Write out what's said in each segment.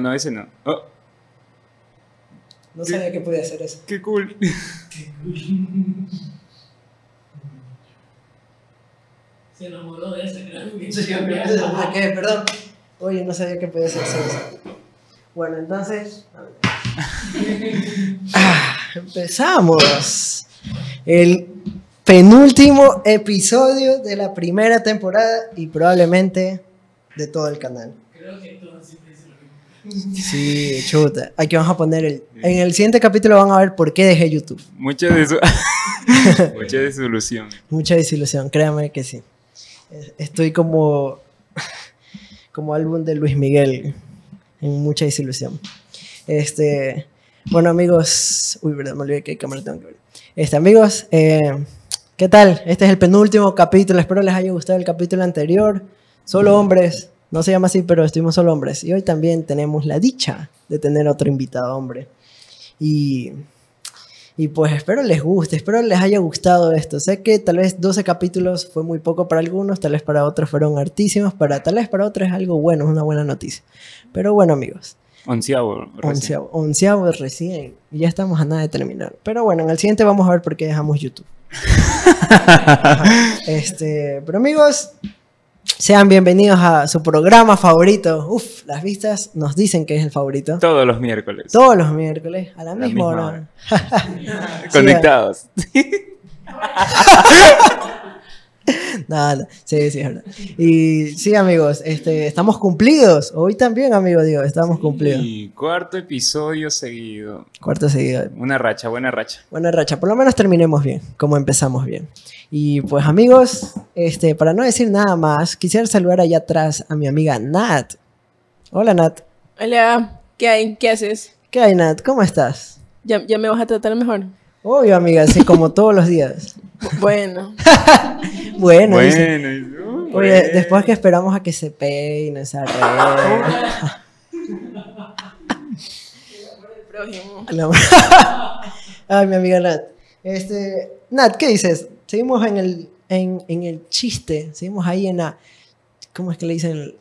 no, no, ese no. Oh, No sabía que podía hacer eso. qué cool. Se enamoró de ese, creo. ¿De qué? Perdón. Oye, no sabía que podía hacer eso. Bueno, entonces. Ah, empezamos. El penúltimo episodio de la primera temporada y probablemente de todo el canal. Creo que lo mismo. Sí, chuta. Aquí vamos a poner el. En el siguiente capítulo van a ver por qué dejé YouTube. Mucha, desu- Mucha desilusión. Mucha desilusión, créanme que sí. Estoy como. como álbum de Luis Miguel. En mucha desilusión. Este. Bueno, amigos. Uy, verdad, me olvidé que cámara tengo que ver. Este, amigos, eh, ¿qué tal? Este es el penúltimo capítulo. Espero les haya gustado el capítulo anterior. Solo hombres. No se llama así, pero estuvimos solo hombres. Y hoy también tenemos la dicha de tener otro invitado hombre. Y. Y pues espero les guste, espero les haya gustado esto. Sé que tal vez 12 capítulos fue muy poco para algunos, tal vez para otros fueron hartísimos, para, tal vez para otros es algo bueno, es una buena noticia. Pero bueno amigos, Onceavo. recién. onceavo, onceavo recién, ya estamos a nada de terminar. Pero bueno, en el siguiente vamos a ver por qué dejamos YouTube. Este, pero amigos, sean bienvenidos a su programa favorito. Uf, las vistas nos dicen que es el favorito. Todos los miércoles. Todos los miércoles, a la, la misma, hora. hora. Conectados. Nada, no. sí, sí, es verdad. Y sí, amigos, este, estamos cumplidos. Hoy también, amigo, digo, estamos cumplidos. Y cuarto episodio seguido. Cuarto seguido. Una racha, buena racha. Buena racha, por lo menos terminemos bien, como empezamos bien. Y pues, amigos, este, para no decir nada más, quisiera saludar allá atrás a mi amiga Nat. Hola, Nat. Hola, ¿qué hay? ¿Qué haces? ¿Qué hay, Nat? ¿Cómo estás? ¿Ya, ya me vas a tratar mejor? Obvio, amiga, así como todos los días. Bueno, Bueno. Bueno, y- uh, Oye, bueno. después que esperamos a que se peine, se arregle. Ay, mi amiga Nat. Este, Nat, ¿qué dices? Seguimos en el, en, en el chiste, seguimos ahí en la... ¿Cómo es que le dicen?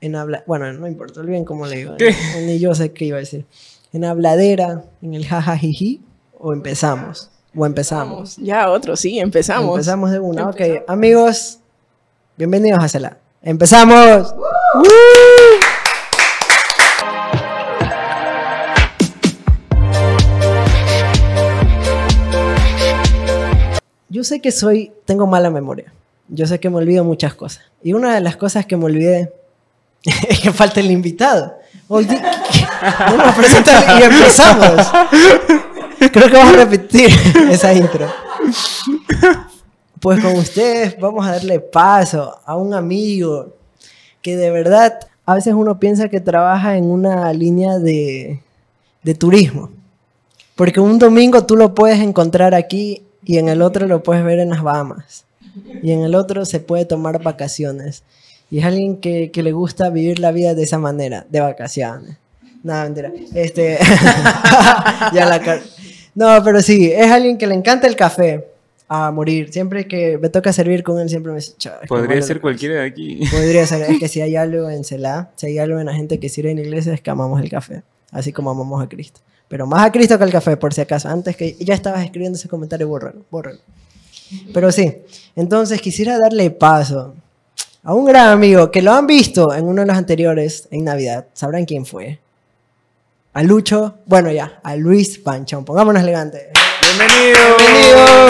En habla... Bueno, no importa, olviden cómo le digo. Ni yo sé qué iba a decir. En habladera, en el jajajiji, o empezamos. O empezamos. Ya otro, sí, empezamos. Empezamos de una. Ok, Empezamos. amigos, bienvenidos a Cela. ¡Empezamos! Yo sé que soy, tengo mala memoria. Yo sé que me olvido muchas cosas. Y una de las cosas que me olvidé es que falta el invitado. Hoy no nos presentan y empezamos. Creo que vamos a repetir esa intro. Pues con ustedes vamos a darle paso a un amigo que de verdad a veces uno piensa que trabaja en una línea de, de turismo. Porque un domingo tú lo puedes encontrar aquí y en el otro lo puedes ver en las Bahamas. Y en el otro se puede tomar vacaciones. Y es alguien que, que le gusta vivir la vida de esa manera, de vacaciones. No, mentira. Este, ya la car- no, pero sí, es alguien que le encanta el café a morir. Siempre que me toca servir con él, siempre me dice, "Chao, es que Podría ser cualquiera de aquí. Podría ser, es que si hay algo en Celá, si hay algo en la gente que sirve en iglesia, es que amamos el café, así como amamos a Cristo. Pero más a Cristo que al café, por si acaso. Antes que ya estabas escribiendo ese comentario, bórralo, bórralo. Pero sí, entonces quisiera darle paso a un gran amigo que lo han visto en uno de los anteriores, en Navidad. ¿Sabrán quién fue? A Lucho, bueno ya, a Luis Panchón. Pongámonos elegantes. ¡Bienvenido! ¡Bienvenido!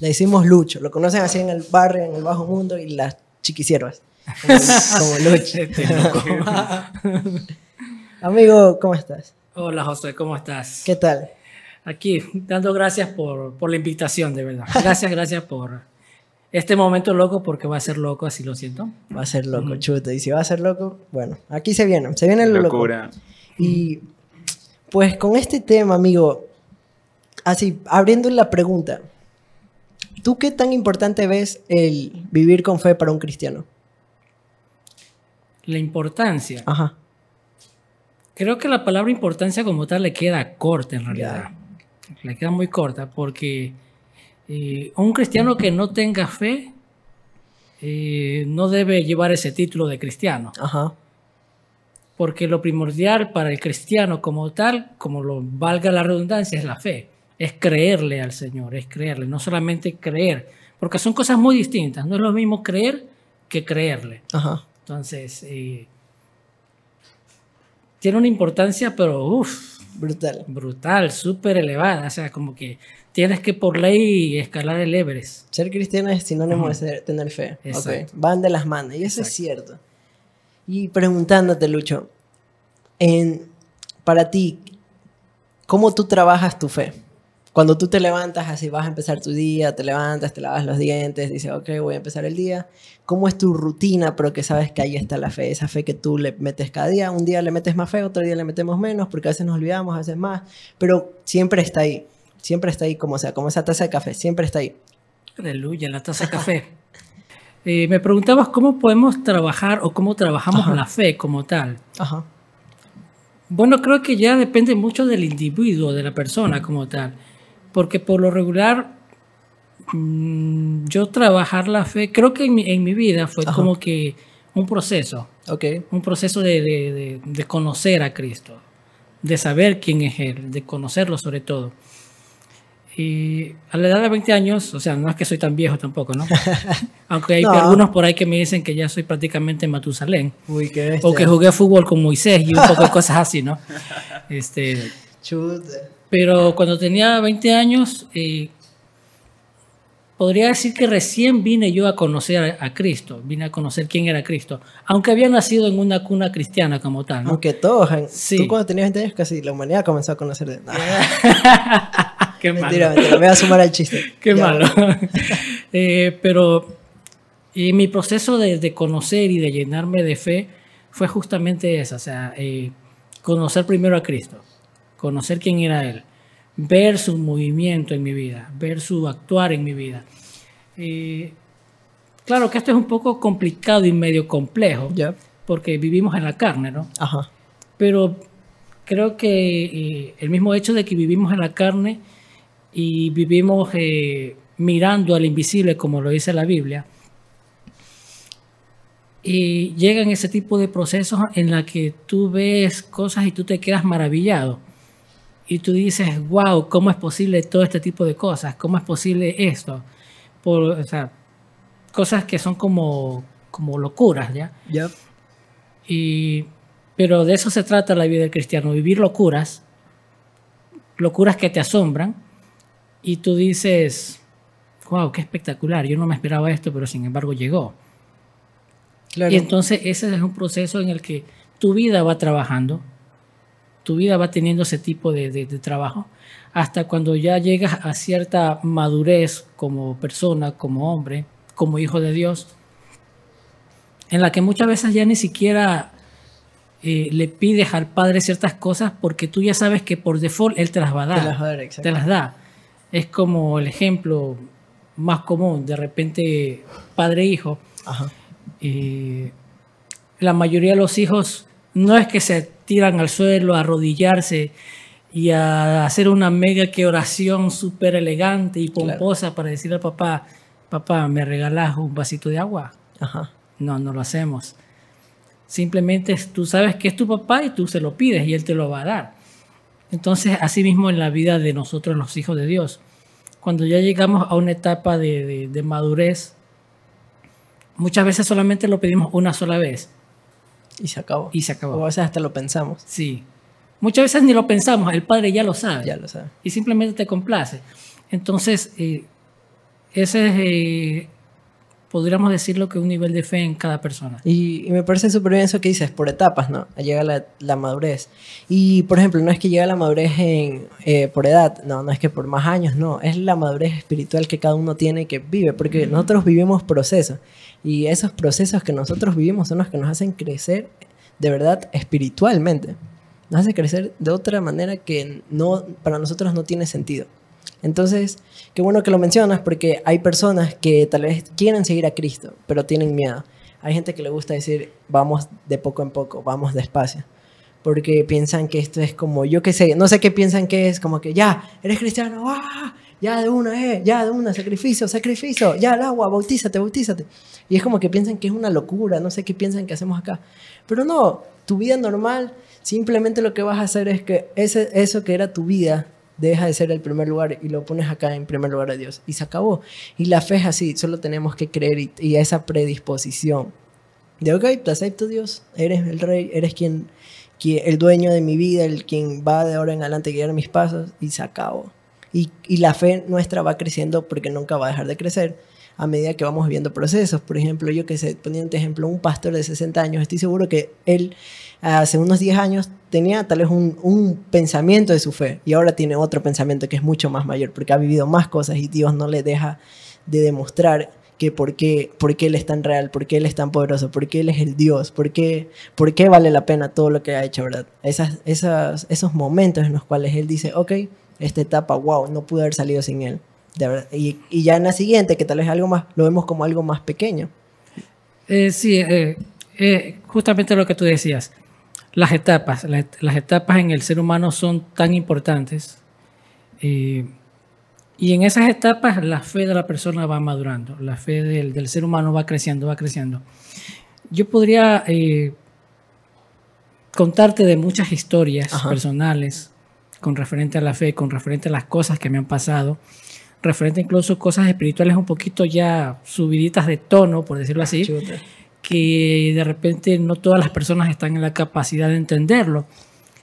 Le decimos Lucho, lo conocen así en el barrio, en el bajo mundo y las chiquisiervas. Como, como Lucho. Amigo, ¿cómo estás? Hola José, ¿cómo estás? ¿Qué tal? Aquí, dando gracias por, por la invitación, de verdad. Gracias, gracias por este momento loco, porque va a ser loco, así lo siento. Va a ser loco, Ujú. chuta. Y si va a ser loco, bueno, aquí se viene, se viene lo loco. Locura. Y pues con este tema, amigo, así, abriendo la pregunta, ¿tú qué tan importante ves el vivir con fe para un cristiano? La importancia. Ajá. Creo que la palabra importancia como tal le queda corta en realidad. Le queda muy corta porque eh, un cristiano que no tenga fe eh, no debe llevar ese título de cristiano. Ajá. Porque lo primordial para el cristiano como tal, como lo valga la redundancia, es la fe. Es creerle al Señor, es creerle, no solamente creer, porque son cosas muy distintas. No es lo mismo creer que creerle. Ajá. Entonces, eh, tiene una importancia, pero uff, Brutal. brutal, súper elevada. O sea, como que tienes que por ley escalar el Everest. Ser cristiano es sinónimo de ser- tener fe. Van de las manos. Y eso es cierto. Y preguntándote, Lucho, en, para ti, ¿cómo tú trabajas tu fe? Cuando tú te levantas, así vas a empezar tu día, te levantas, te lavas los dientes, dices, ok, voy a empezar el día. ¿Cómo es tu rutina, pero que sabes que ahí está la fe? Esa fe que tú le metes cada día. Un día le metes más fe, otro día le metemos menos, porque a veces nos olvidamos, a veces más. Pero siempre está ahí. Siempre está ahí, como sea, como esa taza de café, siempre está ahí. Aleluya, la taza de café. Eh, me preguntabas cómo podemos trabajar o cómo trabajamos Ajá. la fe como tal. Ajá. Bueno, creo que ya depende mucho del individuo, de la persona como tal. Porque por lo regular, mm, yo trabajar la fe, creo que en mi, en mi vida fue Ajá. como que un proceso, Ok. un proceso de, de- de- de conocer a Cristo, de saber quién es Él, de conocerlo sobre todo. Y a la edad de 20 años, o sea, no es que soy tan viejo tampoco, ¿no? Aunque hay No. algunos por ahí que me dicen que ya soy prácticamente Matusalén. Uy, qué. O que jugué fútbol con Moisés y un poco de cosas así, ¿no? Este, Chuta. Pero cuando tenía 20 años, eh, podría decir que recién vine yo a conocer a, Cristo, vine a conocer quién era Cristo, aunque había nacido en una cuna cristiana como tal, ¿no? Aunque todos, Sí. tú cuando tenías 20 años casi la humanidad comenzó a conocer de... Nah, Qué mentira, malo. mentira, me voy a sumar al chiste. Qué Ya. malo. Eh, pero eh, mi proceso de, de conocer y de llenarme de fe fue justamente eso, o sea, eh, conocer primero a Cristo, conocer quién era Él, ver su movimiento en mi vida, ver su actuar en mi vida. Eh, claro que esto es un poco complicado y medio complejo, porque vivimos en la carne, ¿no? Ajá. pero creo que eh, el mismo hecho de que vivimos en la carne y vivimos eh, mirando al invisible, como lo dice la Biblia, y llegan ese tipo de procesos en la que tú ves cosas y tú te quedas maravillado. Y tú dices, wow, ¿cómo es posible todo este tipo de cosas? ¿Cómo es posible esto? Por, o sea, cosas que son como, como locuras, ¿ya? Ya. Y, pero de eso se trata la vida del cristiano, vivir locuras, locuras que te asombran y tú dices, wow, qué espectacular, yo no me esperaba esto, pero sin embargo llegó. Claro. Y entonces ese es un proceso en el que tu vida va trabajando, tu vida va teniendo ese tipo de, de- de trabajo, hasta cuando ya llegas a cierta madurez como persona, como hombre, como hijo de Dios, en la que muchas veces ya ni siquiera eh, le pides al Padre ciertas cosas porque tú ya sabes que por default Él te las va a dar Te las va a dar, exacto. te las da. Es como el ejemplo más común, de repente padre-hijo. Ajá. eh, la mayoría de los hijos no es que se tiran al suelo a arrodillarse y a hacer una mega que oración súper elegante y pomposa para decirle al papá, papá, ¿me regalas un vasito de agua? Ajá. No, no lo hacemos. Simplemente tú sabes que es tu papá y tú se lo pides y él te lo va a dar. Entonces, así mismo en la vida de nosotros los hijos de Dios, cuando ya llegamos a una etapa de, de- de madurez, muchas veces solamente lo pedimos una sola vez Y se acabó. y se O a acabó. veces hasta lo pensamos. Sí. Muchas veces ni lo pensamos, el Padre ya lo sabe Ya lo sabes. y simplemente te complace. Entonces, eh, ese es, eh, podríamos decirlo que un nivel de fe en cada persona. Y, y me parece súper bien eso que dices, por etapas, ¿no? Llega la, la madurez. Y, por ejemplo, no es que llega la madurez en, eh, por edad, no, no es que por más años, no. Es la madurez espiritual que cada uno tiene que vive, porque nosotros vivimos procesos. Y esos procesos que nosotros vivimos son los que nos hacen crecer de verdad espiritualmente. Nos hace crecer de otra manera que no, para nosotros no tiene sentido. Entonces, qué bueno que lo mencionas porque hay personas que tal vez quieren seguir a Cristo, pero tienen miedo. Hay gente que le gusta decir, vamos de poco en poco, vamos despacio. Porque piensan que esto es como, yo qué sé, no sé qué piensan que es, como que ya, eres cristiano, ¡ah! ya de una, eh, ya de una, sacrificio, sacrificio, ya al agua, bautízate, bautízate. Y es como que piensan que es una locura, no sé qué piensan que hacemos acá. Pero no, tu vida normal, simplemente lo que vas a hacer es que ese, eso que era tu vida deja de ser el primer lugar y lo pones acá en primer lugar a Dios. Y se acabó. Y la fe es así, solo tenemos que creer y, y esa predisposición de, ok, te acepto Dios, eres el rey, eres quien, el dueño de mi vida, el quien va de ahora en adelante a guiar mis pasos y se acabó. Y, y la fe nuestra va creciendo porque nunca va a dejar de crecer a medida que vamos viviendo procesos. Por ejemplo, yo que sé, poniendo ejemplo, un pastor de 60 años, estoy seguro que él hace unos 10 años tenía tal vez un, un, pensamiento de su fe y ahora tiene otro pensamiento que es mucho más mayor porque ha vivido más cosas y Dios no le deja de demostrar que por qué, por qué Él es tan real, por qué Él es tan poderoso, por qué Él es el Dios, por qué, por qué vale la pena todo lo que ha hecho, ¿verdad? Esas, esos momentos en los cuales Él dice, ok, esta etapa, wow, no pude haber salido sin Él. De verdad. Y, y, ya en la siguiente, que tal vez algo más, lo vemos como algo más pequeño. Eh, sí, eh, eh, justamente lo que tú decías. Las etapas, las, las, etapas en el ser humano son tan importantes. Eh, y en esas etapas la fe de la persona va madurando, la fe del, del ser humano va creciendo, va creciendo. Yo podría eh, contarte de muchas historias Ajá. personales con referente a la fe, con referente a las cosas que me han pasado, referente incluso a cosas espirituales un poquito ya subiditas de tono, por decirlo así, Chuta. Que de repente no todas las personas están en la capacidad de entenderlo,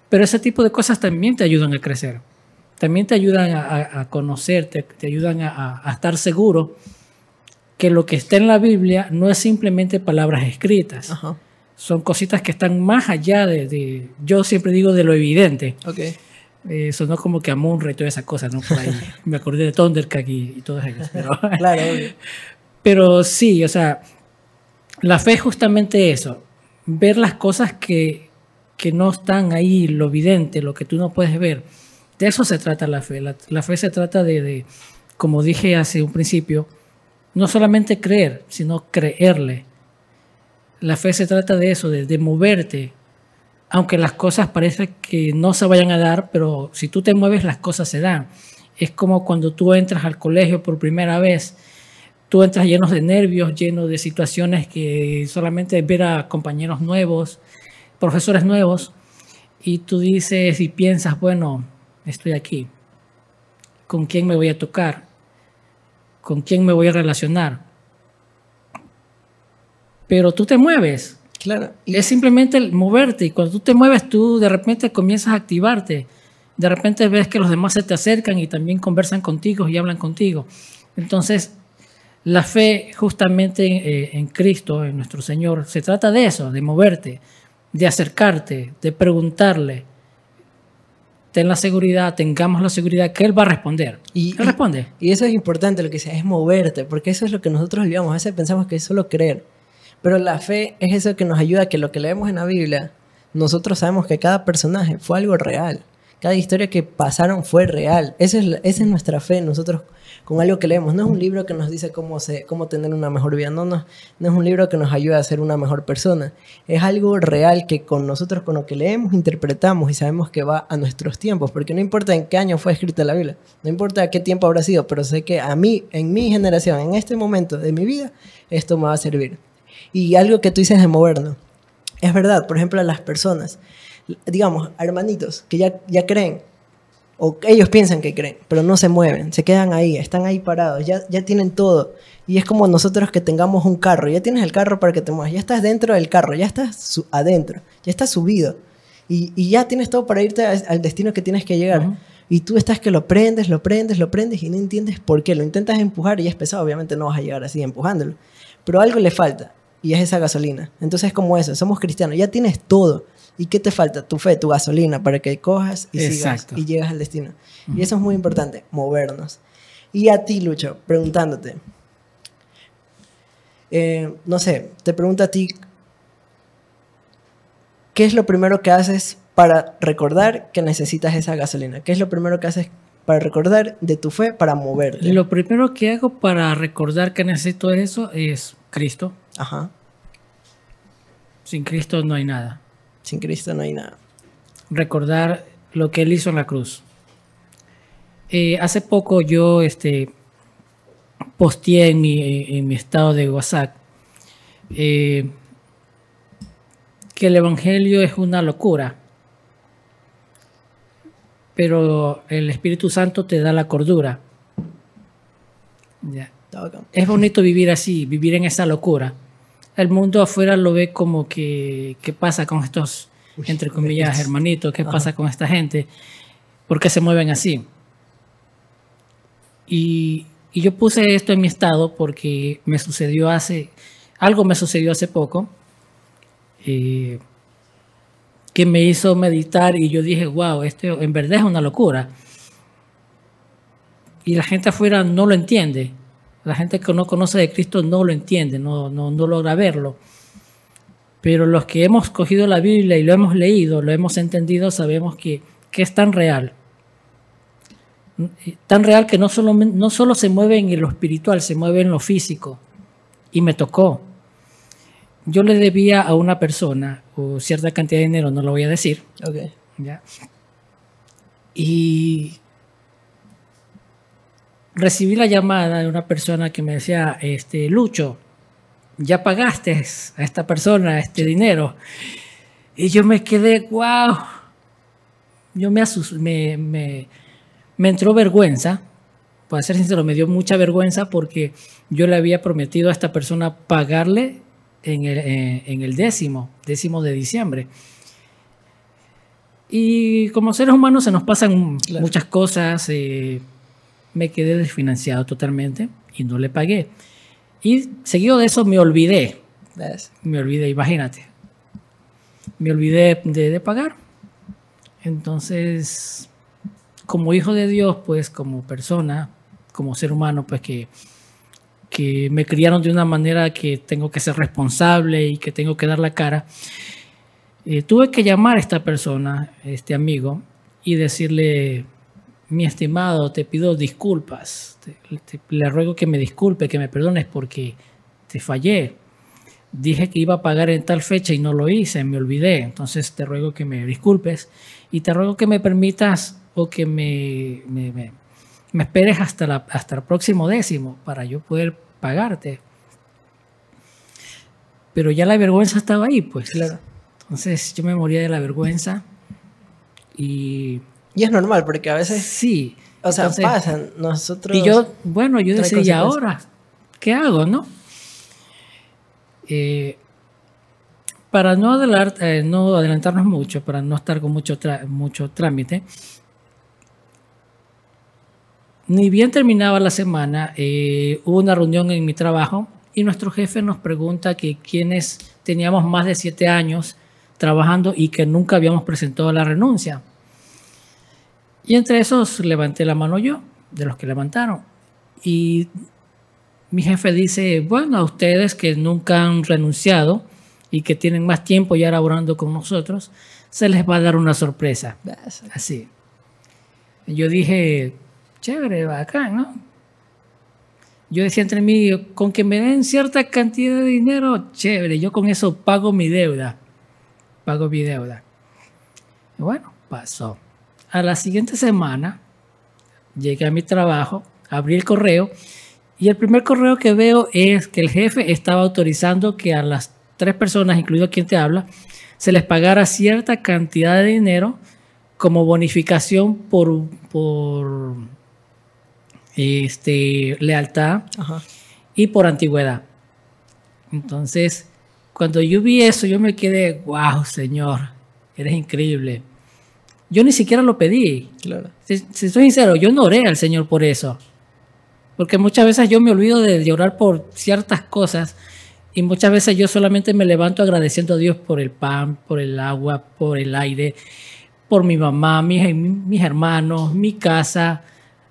pero ese tipo de cosas también te ayudan a crecer también te ayudan a, a conocerte, te ayudan a, a, estar seguro que lo que está en la Biblia no es simplemente palabras escritas. Ajá. Son cositas que están más allá de, de, yo siempre digo, de lo evidente. Okay. Eh, sonó como que Amunra y toda esa cosa, ¿no? Por ahí. Me acordé de Thundercat y, y todas ellas. Pero, claro. pero sí, o sea, la fe es justamente eso, ver las cosas que, que no están ahí, lo evidente, lo que tú no puedes ver de eso se trata la fe. La, la fe se trata de, de, como dije hace un principio, no solamente creer, sino creerle. La fe se trata de eso, de, de moverte, aunque las cosas parece que no se vayan a dar, pero si tú te mueves las cosas se dan. Es como cuando tú entras al colegio por primera vez, tú entras llenos de nervios, lleno de situaciones que solamente ver a compañeros nuevos, profesores nuevos, y tú dices y piensas, bueno, estoy aquí? ¿Con quién me voy a tocar? ¿Con quién me voy a relacionar? Pero tú te mueves. Claro. Y es simplemente el moverte. Y cuando tú te mueves, tú de repente comienzas a activarte. De repente ves que los demás se te acercan y también conversan contigo y hablan contigo. Entonces, la fe justamente eh, en Cristo, en nuestro Señor, se trata de eso, de moverte, de acercarte, de preguntarle, ten la seguridad, tengamos la seguridad que Él va a responder. Y, Él responde. Y eso es importante, lo que sea, es moverte, porque eso es lo que nosotros olvidamos. A veces pensamos que es solo creer, pero la fe es eso que nos ayuda a que lo que leemos en la Biblia, nosotros sabemos que cada personaje fue algo real. Cada historia que pasaron fue real. Esa es, esa es nuestra fe, nosotros con algo que leemos. No es un libro que nos dice cómo, se, cómo tener una mejor vida, no, no, no es un libro que nos ayuda a ser una mejor persona. Es algo real que con nosotros, con lo que leemos, interpretamos y sabemos que va a nuestros tiempos, porque no importa en qué año fue escrita la Biblia, no importa qué tiempo habrá sido, pero sé que a mí, en mi generación, en este momento de mi vida, esto me va a servir. Y algo que tú dices de movernos, es verdad, por ejemplo, a las personas, digamos, hermanitos que ya, ya creen, o ellos piensan que creen, pero no se mueven, se quedan ahí, están ahí parados, ya, ya tienen todo. Y es como nosotros que tengamos un carro, ya tienes el carro para que te muevas, ya estás dentro del carro, ya estás adentro, ya estás subido. Y, y, ya tienes todo para irte al destino que tienes que llegar. Uh -huh. Y tú estás que lo prendes, lo prendes, lo prendes y no entiendes por qué. Lo intentas empujar y es pesado, obviamente no vas a llegar así empujándolo. Pero algo le falta y es esa gasolina. Entonces es como eso, somos cristianos, ya tienes todo. ¿Y qué te falta? Tu fe, tu gasolina para que cojas y sigas y llegas al destino. Uh -huh. Y eso es muy importante, movernos. Y a ti, Lucho, preguntándote. Eh, no sé, te pregunto a ti, ¿qué es lo primero que haces para recordar que necesitas esa gasolina? ¿Qué es lo primero que haces para recordar de tu fe para moverte? Lo primero que hago para recordar que necesito eso es Cristo. Ajá. Sin Cristo no hay nada. Sin Cristo no hay nada. Recordar lo que Él hizo en la cruz. Eh, hace poco yo este, posteé en mi, en mi estado de WhatsApp eh, que el Evangelio es una locura, pero el Espíritu Santo te da la cordura. Es bonito vivir así, vivir en esa locura. El mundo afuera lo ve como que, ¿qué pasa con estos, entre comillas, hermanitos? ¿Qué pasa con esta gente? ¿Por qué se mueven así? Y, y yo puse esto en mi estado porque me sucedió hace, algo me sucedió hace poco, eh, que me hizo meditar y yo dije, wow, esto en verdad es una locura. Y la gente afuera no lo entiende. La gente que no conoce de Cristo no lo entiende, no, no, no logra verlo. Pero los que hemos cogido la Biblia y lo hemos leído, lo hemos entendido, sabemos que, que es tan real. Tan real que no solo, no solo se mueve en lo espiritual, se mueve en lo físico. Y me tocó. Yo le debía a una persona o cierta cantidad de dinero, no lo voy a decir, Ok. ¿ya? Y recibí la llamada de una persona que me decía, este, Lucho, ya pagaste a esta persona este dinero. Y yo me quedé, wow. Yo me, asus- me, me, me entró vergüenza. Para ser sincero, me dio mucha vergüenza porque yo le había prometido a esta persona pagarle en el, eh, en el décimo, décimo de diciembre. Y como seres humanos se nos pasan Claro. muchas cosas. eh, me quedé desfinanciado totalmente y no le pagué. Y seguido de eso me olvidé. ¿Ves? Me olvidé, imagínate. Me olvidé de, de pagar. Entonces, como hijo de Dios, pues como persona, como ser humano, pues que, que me criaron de una manera que tengo que ser responsable y que tengo que dar la cara, eh, tuve que llamar a esta persona, este amigo, y decirle, mi estimado, te pido disculpas, Te- te- le ruego que me disculpe, que me perdones porque te fallé. Dije que iba a pagar en tal fecha y no lo hice, me olvidé. Entonces te ruego que me disculpes y te ruego que me permitas o que me, me, me- me esperes hasta, la, hasta el próximo décimo para yo poder pagarte. Pero ya la vergüenza estaba ahí, pues. Claro. Entonces yo me moría de la vergüenza y Y es normal, porque a veces, sí. o sea, entonces- pasan. Nosotros. y yo, bueno, yo decía, ¿y ahora? ¿Qué hago, no? Eh, para no, adelar- eh, no adelantarnos mucho, para no estar con mucho, mucho trámite, ni bien terminaba la semana, eh, hubo una reunión en mi trabajo y nuestro jefe nos pregunta que quienes teníamos más de siete años trabajando y que nunca habíamos presentado la renuncia. Y entre esos levanté la mano yo, de los que levantaron. Y mi jefe dice, bueno, a ustedes que nunca han renunciado y que tienen más tiempo ya laborando con nosotros, se les va a dar una sorpresa. Así. Yo dije, chévere, bacán, ¿no? Yo decía entre mí, con que me den cierta cantidad de dinero, chévere, yo con eso pago mi deuda. Pago mi deuda. Y bueno, pasó. A la siguiente semana, llegué a mi trabajo, abrí el correo y el primer correo que veo es que el jefe estaba autorizando que a las tres personas, incluido quien te habla, se les pagara cierta cantidad de dinero como bonificación por, por este, lealtad Ajá. y por antigüedad. Entonces, cuando yo vi eso, yo me quedé, wow, Señor, eres increíble. Yo ni siquiera lo pedí. Claro. Si, si soy sincero, yo no oré al Señor por eso. Porque muchas veces yo me olvido de, de orar por ciertas cosas y muchas veces yo solamente me levanto agradeciendo a Dios por el pan, por el agua, por el aire, por mi mamá, mis, mis hermanos, mi casa,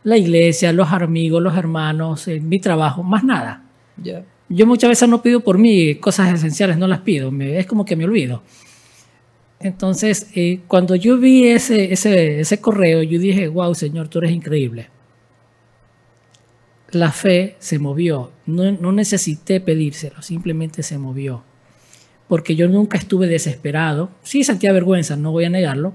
la iglesia, los amigos, los hermanos, eh, mi trabajo, más nada. Ya. Yo muchas veces no pido por mí cosas esenciales, no las pido, me- es como que me olvido. Entonces, eh, cuando yo vi ese, ese, ese correo, yo dije, wow, Señor, tú eres increíble. La fe se movió, no, no necesité pedírselo, simplemente se movió. Porque yo nunca estuve desesperado, sí sentía vergüenza, no voy a negarlo,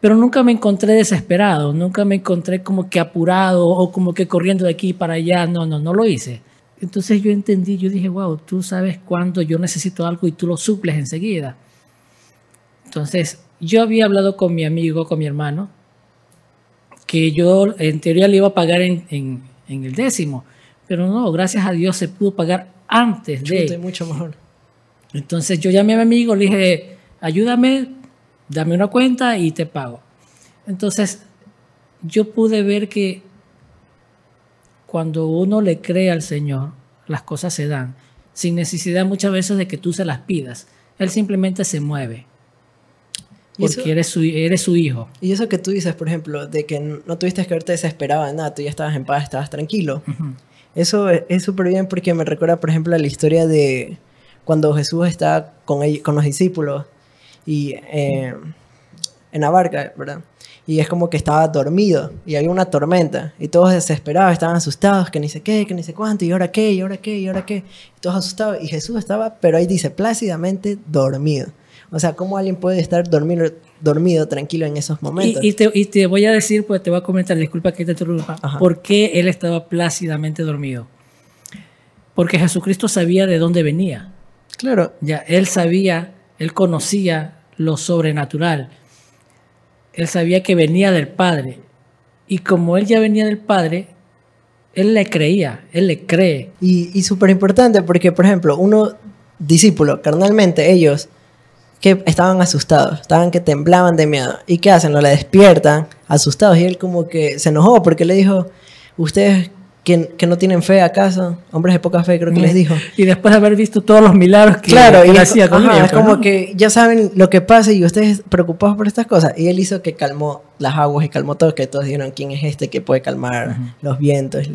Pero nunca me encontré desesperado, nunca me encontré como que apurado o como que corriendo de aquí para allá. No, no, no lo hice. Entonces yo entendí, yo dije, wow, tú sabes cuándo yo necesito algo y tú lo suples enseguida. Entonces yo había hablado con mi amigo, con mi hermano, que yo en teoría le iba a pagar en, en- en el décimo, pero no, gracias a Dios se pudo pagar antes de... Chute, mucho mejor. Entonces yo llamé a mi amigo, le dije, ayúdame, dame una cuenta y te pago. Entonces yo pude ver que cuando uno le cree al Señor, las cosas se dan, sin necesidad muchas veces de que tú se las pidas. Él simplemente se mueve, Eso- porque eres su, eres su hijo. Y eso que tú dices, por ejemplo, de que no tuviste que verte desesperado de nada, tú ya estabas en paz, estabas tranquilo. Ujú. Eso es es súper bien porque me recuerda, por ejemplo, a la historia de cuando Jesús está con, ellos- con los discípulos y eh, en la barca, ¿verdad? Y es como que estaba dormido y había una tormenta y todos desesperados, estaban asustados, que ni sé qué, que ni sé cuánto, y ahora qué, y ahora qué, y ahora qué. Y todos asustados y Jesús estaba, pero ahí dice, plácidamente dormido. O sea, ¿cómo alguien puede estar dormido, dormido tranquilo en esos Y, momentos? y te, y te voy a decir, pues te voy a comentar, disculpa que te interrumpa, Ajá. por qué él estaba plácidamente dormido. Porque Jesucristo sabía de dónde venía. Claro, Ya, él sabía, él conocía lo sobrenatural. Él sabía que venía del Padre. Y como él ya venía del Padre, él le creía, él le cree. Y, y súper importante porque, por ejemplo, uno discípulo, carnalmente, ellos que estaban asustados, estaban que temblaban de miedo. ¿Y qué hacen? No le despiertan, asustados. Y él como que se enojó porque le dijo, ustedes que, que no tienen fe acaso, hombres de poca fe creo que les dijo. Y después de haber visto todos los milagros que, Claro, que y es, hacía con ajá, ellos, es como ¿no? que ya saben lo que pasa y ustedes preocupados por estas cosas. Y él hizo que calmó las aguas y calmó todo, que todos dijeron quién es este que puede calmar los vientos,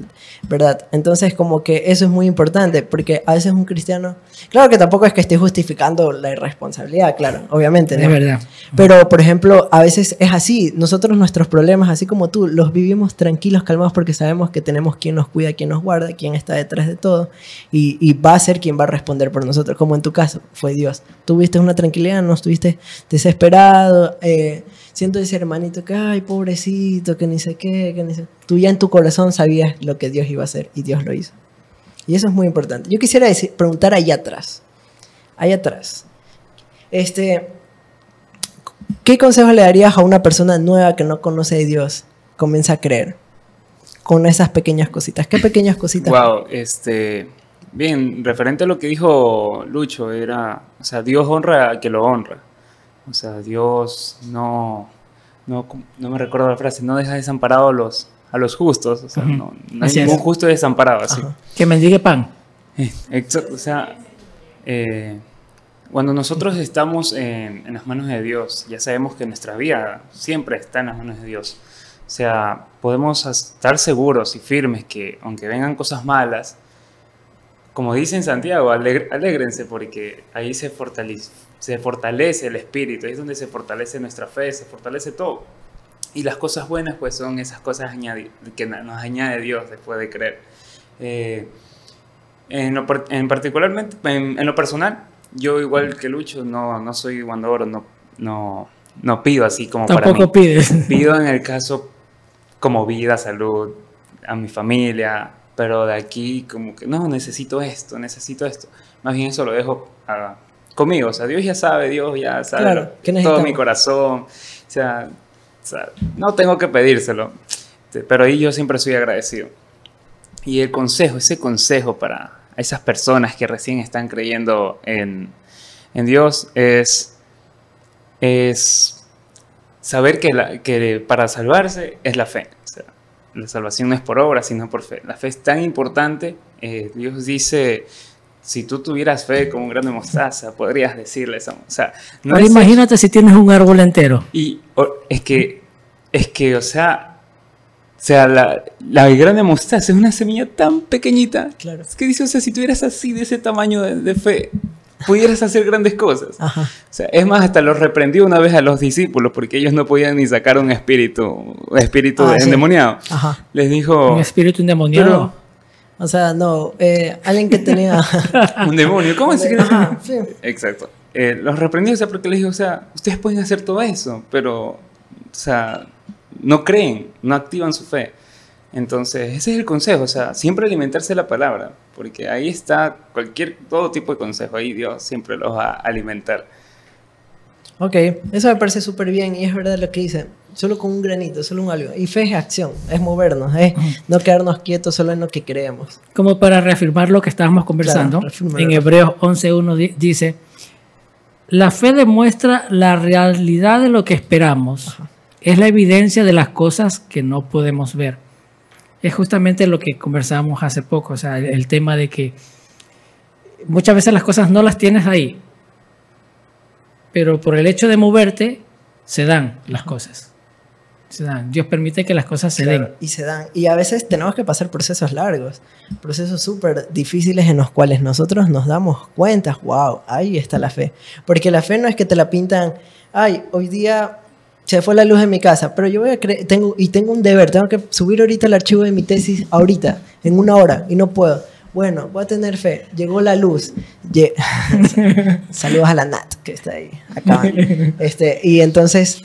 ¿verdad? Entonces como que eso es muy importante porque a veces un cristiano, claro que tampoco es que esté justificando la irresponsabilidad, claro, obviamente. Es ¿no? verdad. Pero, por ejemplo, a veces es así. Nosotros nuestros problemas, así como tú, los vivimos tranquilos, calmados, porque sabemos que tenemos quien nos cuida, quien nos guarda, quien está detrás de todo. Y, y va a ser quien va a responder por nosotros, como en tu caso, fue Dios. Tuviste una tranquilidad, no estuviste desesperado, eh, siento ese hermanito que, ay, pobrecito, que ni sé qué, que ni sé... Tú ya en tu corazón sabías lo que Dios iba a hacer y Dios lo hizo. Y eso es muy importante. Yo quisiera decir, preguntar allá atrás. Allá atrás. Este, ¿Qué consejo le darías a una persona nueva que no conoce a Dios? Comienza a creer. Con esas pequeñas cositas. ¿Qué pequeñas cositas? Wow, este. Bien, referente a lo que dijo Lucho, era. O sea, Dios honra a que lo honra. O sea, Dios no. No, no me recuerdo la frase, no deja desamparado a los, a los justos. O sea, Ujú. no, no hay Así es. ningún justo desamparado. Así. Que mendigue pan. Eh, Exacto, o sea, eh, cuando nosotros estamos en, en las manos de Dios, ya sabemos que nuestra vida siempre está en las manos de Dios. O sea, podemos estar seguros y firmes que aunque vengan cosas malas, como dice en Santiago, alegr- alégrense porque ahí se fortalece, se fortalece el espíritu, ahí es donde se fortalece nuestra fe, se fortalece todo. Y las cosas buenas pues son esas cosas que nos añade Dios después de creer. Eh, en, lo, en particularmente, en, en lo personal, yo igual que Lucho, no, no soy guandador, no, no, no pido así como para Tampoco mí. pides. Pido en el caso como vida, salud, a mi familia, pero de aquí como que no, necesito esto, necesito esto. Más bien eso lo dejo ah, conmigo, o sea, Dios ya sabe, Dios ya sabe Claro, ¿qué todo mi corazón, o sea, o sea, no tengo que pedírselo, pero ahí yo siempre soy agradecido. Y el consejo, ese consejo para esas personas que recién están creyendo en, en Dios es, es saber que, la- que para salvarse es la fe. O sea, la salvación no es por obra, sino por fe. La fe es tan importante. eh, Dios dice, si tú tuvieras fe como un grano de mostaza, podrías decirle eso. O sea, no Ahora es imagínate si tienes un árbol entero. y o- es que, es que, o sea, o sea, la, la grana de mostaza es una semilla tan pequeñita. Claro. Es que dice, o sea, si tuvieras así de ese tamaño de, de fe, pudieras hacer grandes cosas. Ajá. O sea, es más, hasta los reprendió una vez a los discípulos porque ellos no podían ni sacar un espíritu, espíritu Ah, sí. endemoniado. Ajá. Les dijo, Un espíritu endemoniado. O sea, no, eh, alguien que tenía... un demonio, ¿cómo es que Ajá, sí. Exacto. Eh, los reprendió, o sea, porque les dijo, o sea, ustedes pueden hacer todo eso, pero sea, no creen, no activan su fe. Entonces, ese es el consejo, o sea, siempre alimentarse la palabra, porque ahí está cualquier, todo tipo de consejo, ahí Dios siempre los va a alimentar. Ok, eso me parece súper bien y es verdad lo que dice. Solo con un granito, solo un algo. Y fe es acción, es movernos, es no quedarnos quietos solo en lo que creemos. Como para reafirmar lo que estábamos conversando, Claro, en Hebreos 11.1 di- dice, la fe demuestra la realidad de lo que esperamos. Es la evidencia de las cosas que no podemos ver. Es justamente lo que conversábamos hace poco, o sea, el, el tema de que muchas veces las cosas no las tienes ahí, pero por el hecho de moverte, se dan las cosas. Se dan. Dios permite que las cosas se den. Y se dan. Y a veces tenemos que pasar procesos largos, procesos súper difíciles en los cuales nosotros nos damos cuenta, wow, ahí está la fe. Porque la fe no es que te la pintan, ay, hoy día se fue la luz en mi casa, pero yo voy a creer, tengo, y tengo un deber, tengo que subir ahorita el archivo de mi tesis, ahorita, en una hora, y no puedo. Bueno, voy a tener fe. Llegó la luz. Lle- Saludos a la Nat, que está ahí. Acaban. Este, y entonces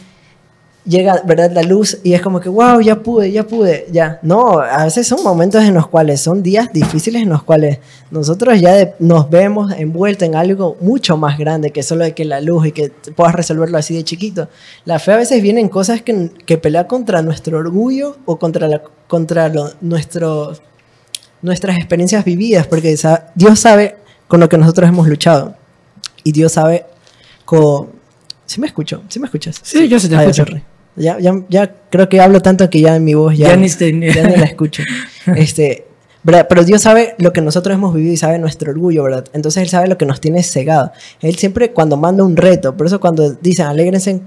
llega, ¿verdad? La luz y es como que, wow, ya pude, ya pude, ya. No, a veces son momentos en los cuales, son días difíciles en los cuales nosotros ya de- nos vemos envueltos en algo mucho más grande que solo de que la luz y que puedas resolverlo así de chiquito. La fe a veces viene en cosas que, que pelea contra nuestro orgullo o contra, la, contra lo- nuestro, nuestras experiencias vividas, porque sa- Dios sabe con lo que nosotros hemos luchado y Dios sabe con... ¿Sí me escucho? ¿Sí me escuchas? Sí, yo sí te Ah, escucho. Ya, ya, ya creo que hablo tanto que ya en mi voz ya, Ya ni te- ya ni la escucho. Este, ¿verdad? Pero Dios sabe lo que nosotros hemos vivido y sabe nuestro orgullo, ¿verdad? Entonces Él sabe lo que nos tiene cegado. Él siempre cuando manda un reto, por eso cuando dicen alégrense,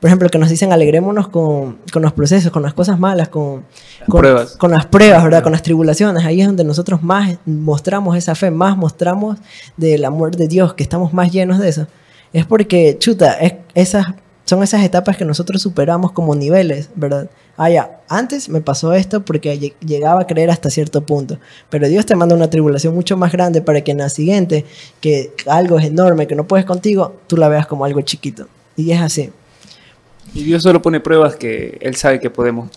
por ejemplo, que nos dicen alegrémonos con, con los procesos, con las cosas malas, con, con, pruebas. con las pruebas, ¿verdad? Con las tribulaciones. Ahí es donde nosotros más mostramos esa fe, más mostramos del amor de Dios, que estamos más llenos de eso. Es porque, chuta, es, esas, son esas etapas que nosotros superamos como niveles, ¿verdad? Ah, ya, antes me pasó esto porque lle- llegaba a creer hasta cierto punto, pero Dios te manda una tribulación mucho más grande para que en la siguiente, que algo es enorme, que no puedes contigo, tú la veas como algo chiquito. Y es así. Y Dios solo pone pruebas que Él sabe que podemos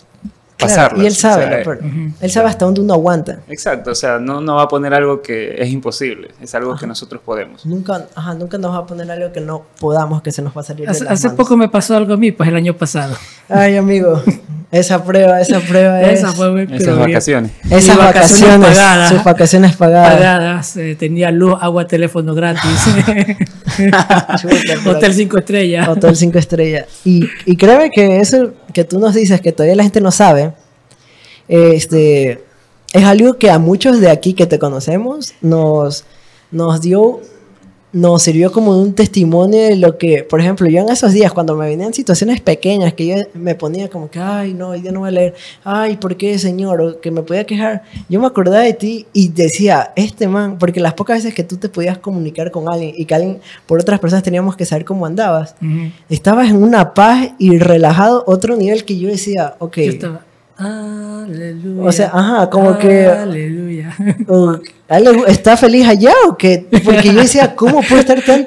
Claro, pasarlas. y Él sabe, o sea. Él sabe hasta dónde uno aguanta. Exacto, o sea, no, no va a poner algo que es imposible, es algo que nosotros podemos. Nunca, ajá, nunca nos va a poner algo que no podamos, que se nos va a salir de Hace, las hace manos. poco me pasó algo a mí, pues el año pasado. Ay, amigo, esa prueba, esa prueba es... Esa fue muy- Esas vacaciones. Esas vacaciones, vacaciones pagadas. sus vacaciones pagadas. Pagadas, eh, tenía luz, agua, teléfono gratis. Hotel 5 estrellas. Hotel 5 estrellas. Y, y créeme que eso que tú nos dices, que todavía la gente no sabe, este, es algo que a muchos de aquí que te conocemos nos, nos dio, nos sirvió como un testimonio de lo que, por ejemplo, yo en esos días, cuando me venían situaciones pequeñas, que yo me ponía como que, ay, no, día no voy a leer, ay, ¿por qué, señor? O que me podía quejar. Yo me acordaba de ti y decía, este man, porque las pocas veces que tú te podías comunicar con alguien y que alguien, por otras personas teníamos que saber cómo andabas, Ujú. estabas en una paz y relajado, otro nivel que yo decía, ok. Yo estaba, aleluya. O sea, ajá, como que- Aleluya. o, ¿Ale ¿Está feliz allá o qué? Porque yo decía, ¿cómo puedo estar tan,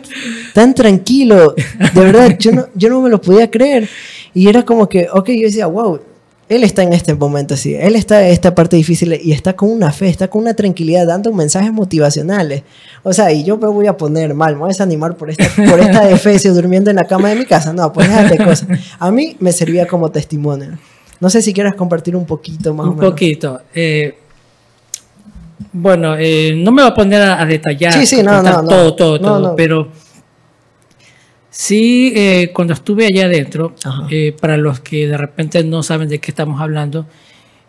tan tranquilo? De verdad, yo no, yo no me lo podía creer. Y era como que, ok, yo decía, wow, él está en este momento así, él está en esta parte difícil y está con una fe, está con una tranquilidad, dando mensajes motivacionales. O sea, y yo me voy a poner mal, me voy a desanimar por esta, por esta defecio durmiendo en la cama de mi casa. No, pues déjate cosas. A mí me servía como testimonio. No sé si quieras compartir un poquito más o Un menos. poquito. eh, bueno, eh, no me voy a poner a, a detallar Sí, sí, no, contar no, no. todo, todo, No, todo, no. pero sí, eh, cuando estuve allá adentro, eh, para los que de repente no saben de qué estamos hablando,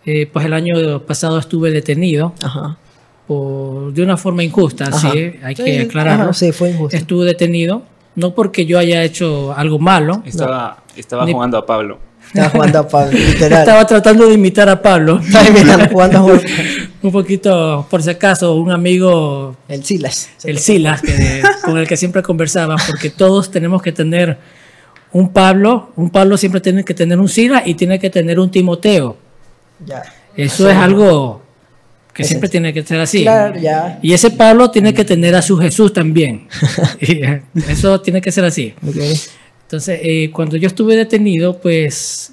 eh, pues el año pasado estuve detenido Ajá. por, de una forma injusta, sí, hay que Sí, aclararlo. ajá, sí, fue injusto. Estuve detenido, no porque yo haya hecho algo malo, Estaba, estaba Ni- jugando a Pablo. Estaba jugando a Pablo, literal. estaba tratando de imitar a Pablo. Estaba imitando, jugando a un poquito, por si acaso, un amigo, El Silas. el Silas, que- con el que siempre conversaba, porque todos tenemos que tener un Pablo, un Pablo siempre tiene que tener un Silas y tiene que tener un Timoteo. Ya. Eso es algo que siempre tiene que ser así. Claro, ya. Y ese Pablo tiene que tener a su Jesús también. Y, eh, eso tiene que ser así. Ok. Entonces, eh, cuando yo estuve detenido, pues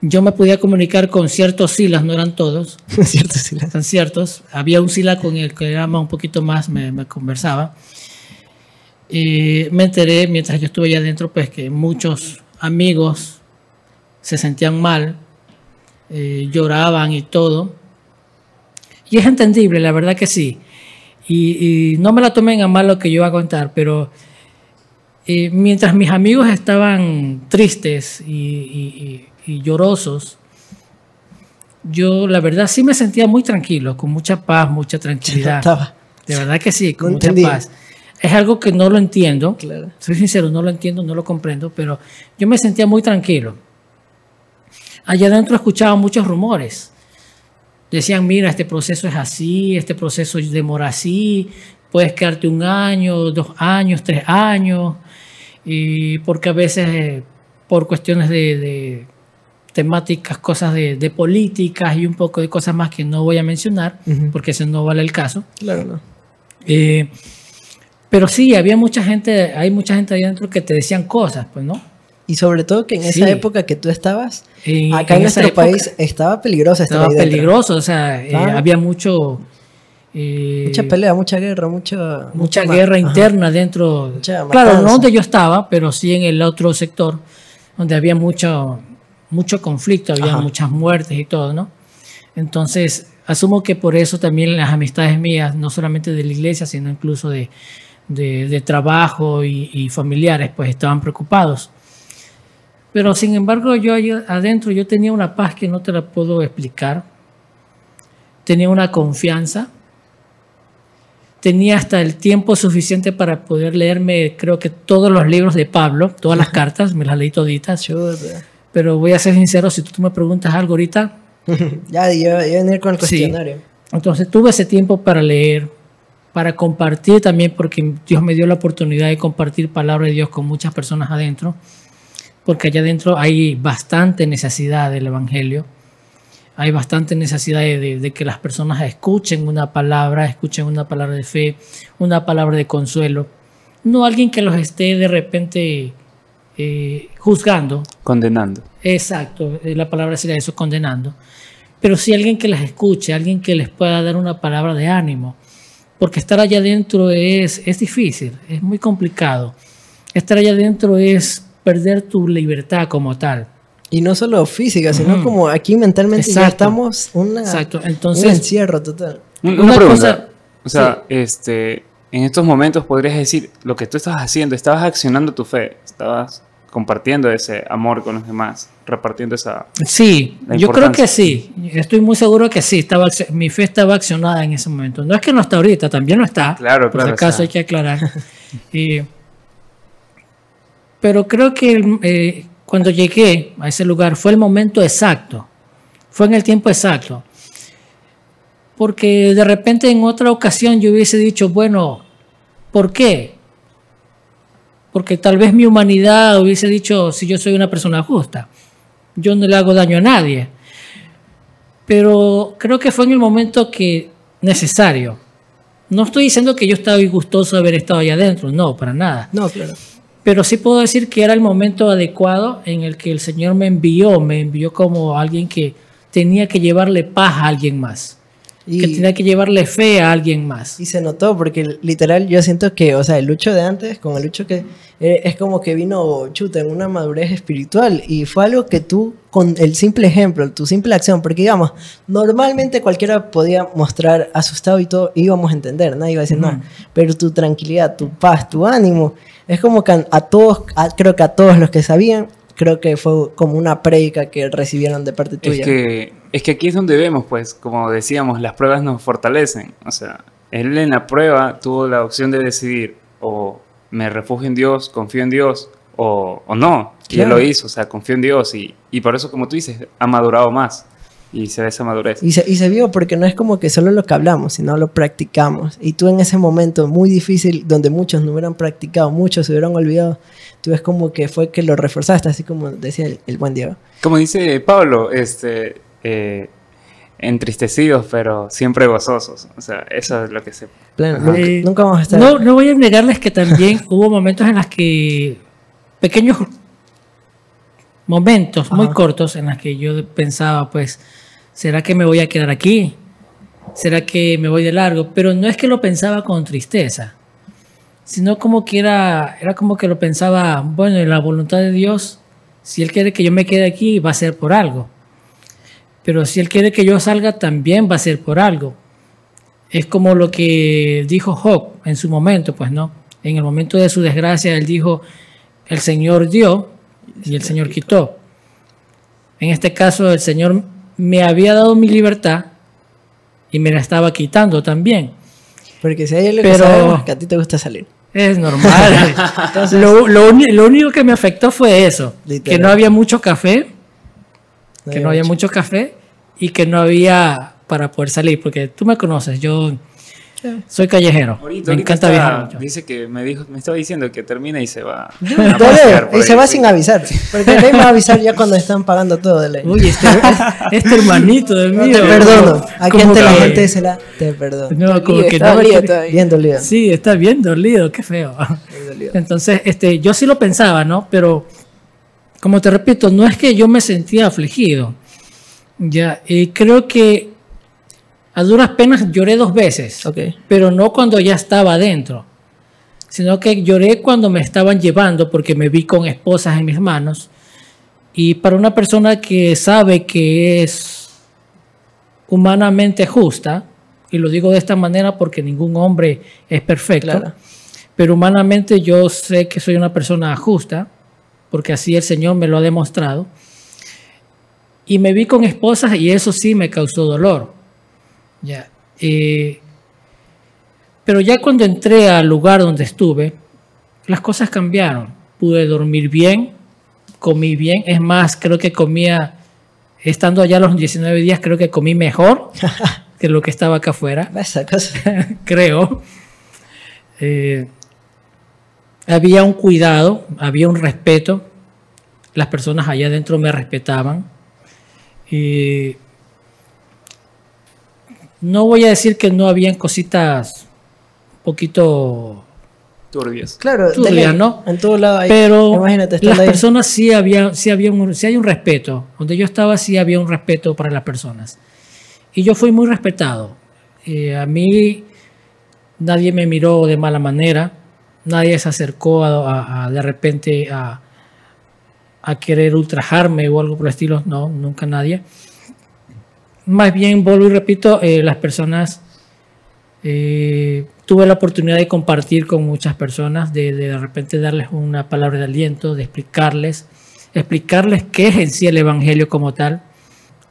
yo me podía comunicar con ciertos silas, no eran todos, Es cierto, sí. la- eran ciertos. Había un sila con el que era más un poquito más, me, me conversaba. Y me enteré mientras yo estuve allá adentro, pues que muchos amigos se sentían mal, eh, lloraban y todo. Y es entendible, la verdad que sí. Y, y no me la tomen a mal lo que yo voy a contar, pero eh, mientras mis amigos estaban tristes y, y- y- llorosos, yo la verdad sí me sentía muy tranquilo, con mucha paz, mucha tranquilidad. Estaba, De verdad que sí, con No mucha entendía. paz. Es algo que no lo entiendo. claro. Soy sincero, no lo entiendo, no lo comprendo, pero yo me sentía muy tranquilo. Allá adentro escuchaba muchos rumores. Decían, mira, este proceso es así, este proceso demora así, puedes quedarte un año, dos años, tres años, y porque a veces eh, por cuestiones de, de temáticas, cosas de, de políticas y un poco de cosas más que no voy a mencionar, Ujú. porque ese no vale el caso. Claro, no. Eh, pero sí, había mucha gente, hay mucha gente ahí adentro que te decían cosas, pues, ¿no? Y sobre todo que en esa Sí. época que tú estabas, En- acá en, nuestro país estaba peligrosa estaba peligroso, o sea, eh, había mucho... eh, Mucha pelea, mucha guerra, mucho, mucha ma- guerra ajá. interna dentro. Mucha claro, no donde yo estaba, pero sí en el otro sector, donde había mucho, mucho conflicto, había Ajá. muchas muertes y todo, ¿no? Entonces, asumo que por eso también las amistades mías, no solamente de la iglesia, sino incluso de, de- de trabajo y, y familiares, pues estaban preocupados. Pero sin embargo, yo ahí adentro yo tenía una paz que no te la puedo explicar. Tenía una confianza tenía hasta el tiempo suficiente para poder leerme, creo que todos los libros de Pablo, todas las cartas, me las leí toditas. Pero voy a ser sincero, si tú me preguntas algo ahorita, ya, yo a venir con el Sí. cuestionario. entonces tuve ese tiempo para leer, para compartir también, porque Dios me dio la oportunidad de compartir palabra de Dios con muchas personas adentro, porque allá adentro hay bastante necesidad del Evangelio, hay bastante necesidad de, de- de que las personas escuchen una palabra, escuchen una palabra de fe, una palabra de consuelo, no alguien que los esté de repente eh, juzgando, Condenando. Exacto, eh, la palabra sería eso, condenando. Pero sí alguien que las escuche, alguien que les pueda dar una palabra de ánimo. Porque estar allá adentro es, es difícil, es muy complicado. Estar allá adentro es perder tu libertad como tal. Y no solo física, sino como aquí mentalmente ya estamos una, Exacto, un entonces, encierro total. Un- Una Una, pregunta. cosa- o sea, este, en estos momentos podrías decir lo que tú estabas haciendo, estabas accionando tu fe, estabas compartiendo ese amor con los demás, repartiendo esa... sí, yo creo que sí. Estoy muy seguro que sí. Estaba, mi fe estaba accionada en ese momento. No es que no está ahorita, también no está. Claro, Por si claro. o acaso sea, hay que aclarar. Y- pero creo que eh, cuando llegué a ese lugar fue el momento exacto. Fue en el tiempo exacto. Porque de repente en otra ocasión yo hubiese dicho, bueno, ¿por qué? Porque tal vez mi humanidad hubiese dicho, si yo soy una persona justa, yo no le hago daño a nadie. Pero creo que fue en el momento que necesario. No estoy diciendo que yo estaba disgustoso de haber estado allá adentro, no, para nada. No, claro. Pero sí puedo decir que era el momento adecuado en el que el Señor me envió, me envió como alguien que tenía que llevarle paz a alguien más, que Y, tenía que llevarle fe a alguien más. y se notó porque literal yo siento que, o sea, el Lucho de antes con el Lucho que eh, es como que vino chuta en una madurez espiritual y fue algo que tú con el simple ejemplo, tu simple acción, porque digamos, normalmente cualquiera podía mostrar asustado y todo, íbamos a entender, nadie iba a decir Ujú. nada, pero tu tranquilidad, tu paz, tu ánimo, es como que a, a todos, a- creo que a todos los que sabían, creo que fue como una prédica que recibieron de parte Es tuya. que, es que aquí es donde vemos, pues, como decíamos, las pruebas nos fortalecen. O sea, él en la prueba tuvo la opción de decidir o me refugio en Dios, confío en Dios, o, o no. Y él lo hizo, o sea, confío en Dios. Y, y por eso, como tú dices, ha madurado más. Y se ve esa madurez. Y se, y se vio porque no es como que solo lo que hablamos, sino lo practicamos. Y tú en ese momento muy difícil, donde muchos no hubieran practicado, muchos se hubieran olvidado, tú ves como que fue que lo reforzaste, así como decía el, el buen Diego. Como dice Pablo, este, eh, entristecidos, pero siempre gozosos. O sea, eso es lo que se... Pleno, nunca, Eh, nunca vamos a estar... No, no voy a negarles que también hubo momentos en los que pequeños momentos muy Ajá. cortos en los que yo pensaba, pues, ¿será que me voy a quedar aquí? ¿Será que me voy de largo? Pero no es que lo pensaba con tristeza, sino como que era, era como que lo pensaba, bueno, en la voluntad de Dios, si Él quiere que yo me quede aquí, va a ser por algo. Pero si Él quiere que yo salga, también va a ser por algo. Es como lo que dijo Job en su momento, pues no. En el momento de su desgracia, él dijo, el Señor dio y el Señor quitó. En este caso, el Señor me había dado mi libertad y me la estaba quitando también. Porque si hay algo que Pero- sabemos que a ti te gusta salir. Es normal. lo, lo único que me afectó fue eso, Literal. que no había mucho café, que había no había mucho. café y que no había para poder salir, porque tú me conoces, yo soy callejero, Ahorita, me ahorita encanta está- viajar mucho. Dice que me dijo, me estaba diciendo que termina y se va. Dale, y se va sí. sin avisar. Porque me va a avisar ya cuando están pagando todo de ley. Uy, este, este hermanito de No mí. te perdono. Aquí ante la que- gente se la te perdono. No, como que está no dolido. Bien dolido. Sí, está bien dolido, qué feo. Bien dolido. Entonces, este, yo sí lo pensaba, ¿no? Pero, como te repito, no es que yo me sentía afligido. Ya, y creo que a duras penas lloré dos veces, pero no cuando ya estaba adentro, sino que lloré cuando me estaban llevando porque me vi con esposas en mis manos. Y para una persona que sabe que es humanamente justa, y lo digo de esta manera porque ningún hombre es perfecto, Claro. pero humanamente yo sé que soy una persona justa, porque así el Señor me lo ha demostrado. Y me vi con esposas y eso sí me causó dolor. Ya. eh, pero ya cuando entré al lugar donde estuve, las cosas cambiaron. Pude dormir bien, comí bien. Es más, creo que comía, estando allá los 19 días, creo que comí mejor que lo que estaba acá afuera Esa cosa. creo. Eh, había un cuidado, había un respeto. Las personas allá adentro me respetaban. Y no voy a decir que no habían cositas un poquito, Turbios. Claro, Turbias, ley. ¿no? En todo lado hay. pero imagínate, las ahí. personas sí había, sí había un, sí hay un respeto. Donde yo estaba sí había un respeto para las personas. Y yo fui muy respetado. Eh, a mí nadie me miró de mala manera, nadie se acercó a, de repente a, a querer ultrajarme o algo por el estilo, no, nunca nadie. Más bien, vuelvo y repito, eh, las personas, eh, tuve la oportunidad de compartir con muchas personas, de, de de repente darles una palabra de aliento, de explicarles, explicarles qué es en sí el Evangelio como tal,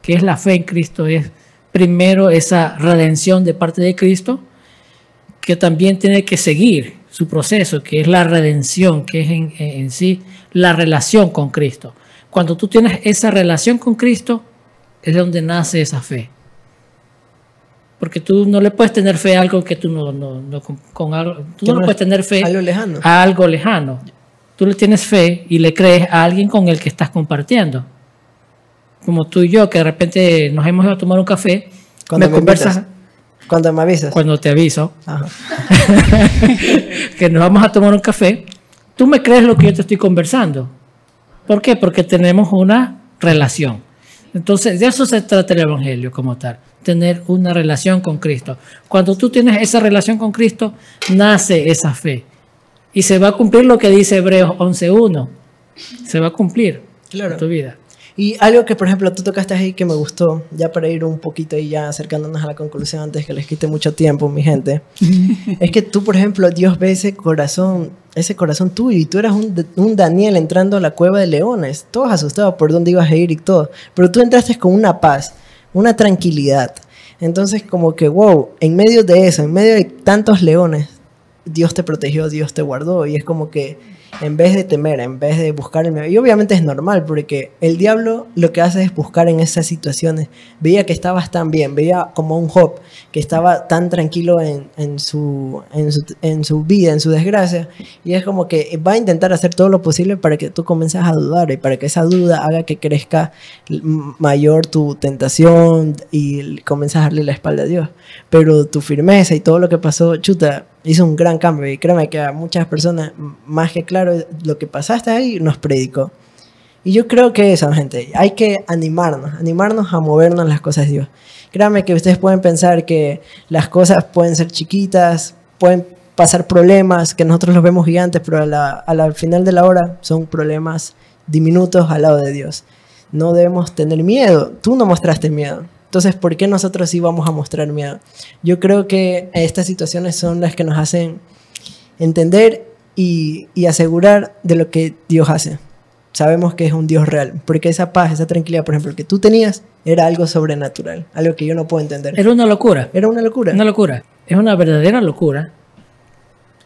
qué es la fe en Cristo, es primero esa redención de parte de Cristo, que también tiene que seguir su proceso, que es la redención, que es en, en sí la relación con Cristo. Cuando tú tienes esa relación con Cristo, es donde nace esa fe. Porque tú no le puedes tener fe a algo que tú no, no, no con, con algo, tú no puedes tener fe Algo lejano. a algo lejano. Tú le tienes fe y le crees a alguien con el que estás compartiendo. Como tú y yo, que de repente nos hemos ido a tomar un café, Cuando me me conversas. Cuando me avisas. cuando te aviso Ajá. que nos vamos a tomar un café, tú me crees lo que yo te estoy conversando. ¿Por qué? Porque tenemos una relación. Entonces, de eso se trata el Evangelio como tal, tener una relación con Cristo. Cuando tú tienes esa relación con Cristo, nace esa fe. Y se va a cumplir lo que dice Hebreos 11.1. Se va a cumplir Claro. en tu vida. Y algo que, por ejemplo, tú tocaste ahí que me gustó, ya para ir un poquito y ya acercándonos a la conclusión antes que les quite mucho tiempo, mi gente, es que tú, por ejemplo, Dios ve ese corazón, ese corazón tuyo, y tú eras un, un Daniel entrando a la cueva de leones, todos asustados por dónde ibas a ir y todo, pero tú entraste con una paz, una tranquilidad. Entonces, como que, wow, en medio de eso, en medio de tantos leones, Dios te protegió, Dios te guardó, y es como que en vez de temer, en vez de buscar el miedo, y obviamente es normal, porque el diablo lo que hace es buscar en esas situaciones. Veía que estabas tan bien, veía como un Job, que estaba tan tranquilo en, su, en, su, en su vida, en su desgracia, y es como que va a intentar hacer todo lo posible para que tú comiences a dudar y para que esa duda haga que crezca mayor tu tentación y comienzas a darle la espalda a Dios. Pero tu firmeza y todo lo que pasó, chuta, hizo un gran cambio y créeme que a muchas personas, más que claro, lo que pasaste ahí nos predicó. Y yo creo que eso, gente, hay que animarnos, animarnos a movernos las cosas de Dios. Créanme que ustedes pueden pensar que las cosas pueden ser chiquitas, pueden pasar problemas, que nosotros los vemos gigantes, pero a al final de la hora son problemas diminutos al lado de Dios. No debemos tener miedo. Tú no mostraste miedo. Entonces, ¿por qué nosotros sí vamos a mostrar miedo? Yo creo que estas situaciones son las que nos hacen entender y, y asegurar de lo que Dios hace. Sabemos que es un Dios real, porque esa paz, esa tranquilidad, por ejemplo, que tú tenías, era algo sobrenatural, algo que yo no puedo entender. Era una locura. Era una locura. Una locura. Es una verdadera locura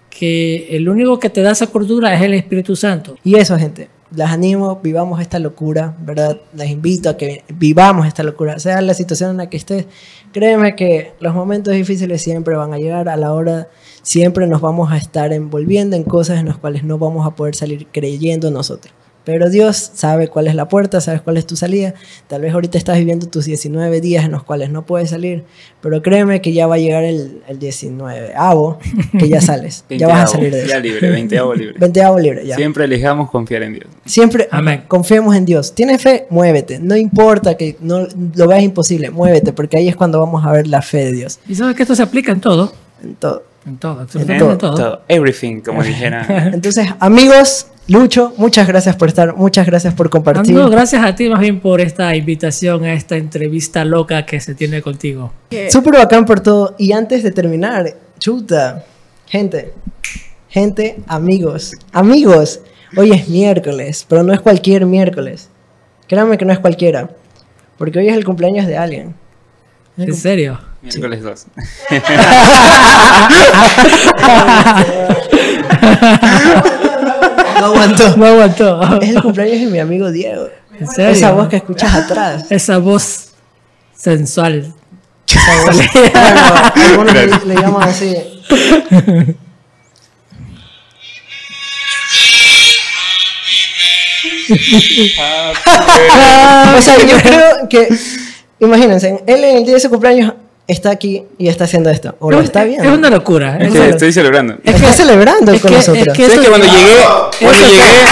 que el único que te da esa cordura es el Espíritu Santo. Y eso, gente, las animo, vivamos esta locura, ¿verdad? Les invito a que vivamos esta locura, sea la situación en la que estés. Créeme que los momentos difíciles siempre van a llegar a la hora, siempre nos vamos a estar envolviendo en cosas en las cuales no vamos a poder salir creyendo nosotros. Pero Dios sabe cuál es la puerta, sabes cuál es tu salida. Tal vez ahorita estás viviendo tus 19 días en los cuales no puedes salir, pero créeme que ya va a llegar el, el 19 avo, que ya sales, ya vas a salir de eso. Ya libre, veinteavo libre. 20 libre, ya. Siempre elijamos confiar en Dios. Siempre Amén. confiemos en Dios. ¿Tienes fe? Muévete. No importa que no lo veas imposible, muévete, porque ahí es cuando vamos a ver la fe de Dios. Y sabes que esto se aplica en todo. En todo. En todo, absolutamente en todo. Todo, everything, como dijera. Entonces, amigos, Lucho, muchas gracias por estar, muchas gracias por compartir. No, gracias a ti más bien por esta invitación a esta entrevista loca que se tiene contigo. Súper bacán por todo. Y antes de terminar, chuta, gente, gente, amigos, amigos, hoy es miércoles, pero no es cualquier miércoles. Créanme que no es cualquiera, porque hoy es el cumpleaños de alguien. En serio. Miércoles 2. No aguantó. No aguantó. Es el cumpleaños de mi amigo Diego. ¿En serio? Esa voz que escuchas atrás. Esa voz sensual. Esa voz. Bueno, algunos le, le llaman así. o sea, yo creo que, imagínense, él en el día de su cumpleaños está aquí y está haciendo esto. O lo está viendo. Es una locura. Es Estoy, una- estoy celebrando. está celebrando es con que- nosotros. es que ¿Sabes eso- que cuando llegué, cuando eso- llegué, Eso es.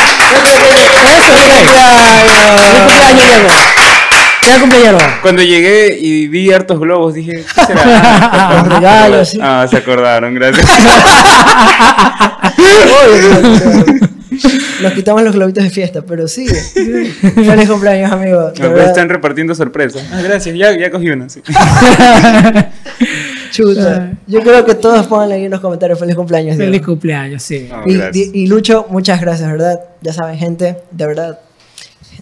¡Feliz cumpleaños, cuando llegué y vi hartos globos, dije, ¿qué será? Los regalos, sí. Ah, se acordaron, gracias. Nos quitamos los globitos de fiesta, pero sí. Feliz cumpleaños, amigo. Están repartiendo sorpresas. Ah, gracias, ya, ya cogí una. sí. chuta. Yo creo que todos pongan ahí en los comentarios feliz cumpleaños. Feliz Diego. cumpleaños, sí. No, y Lucho, muchas gracias, ¿verdad? Ya saben, gente, de verdad,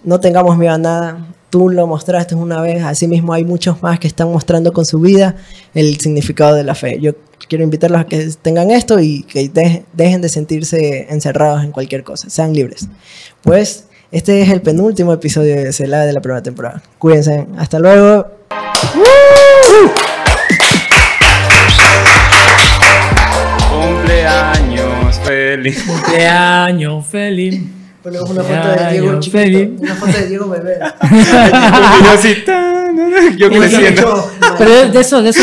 no tengamos miedo a nada. Tú lo mostraste una vez, asimismo hay muchos más que están mostrando con su vida el significado de la fe. Yo quiero invitarlos a que tengan esto y que de- dejen de sentirse encerrados en cualquier cosa, sean libres. Pues este es el penúltimo episodio de Celada de la primera temporada. Cuídense, hasta luego. Cumpleaños feliz. Cumpleaños feliz. Ponemos una foto de Diego chiquito, una foto de Diego bebé. Y yo así, tan, yo creciendo. Pero de eso, de eso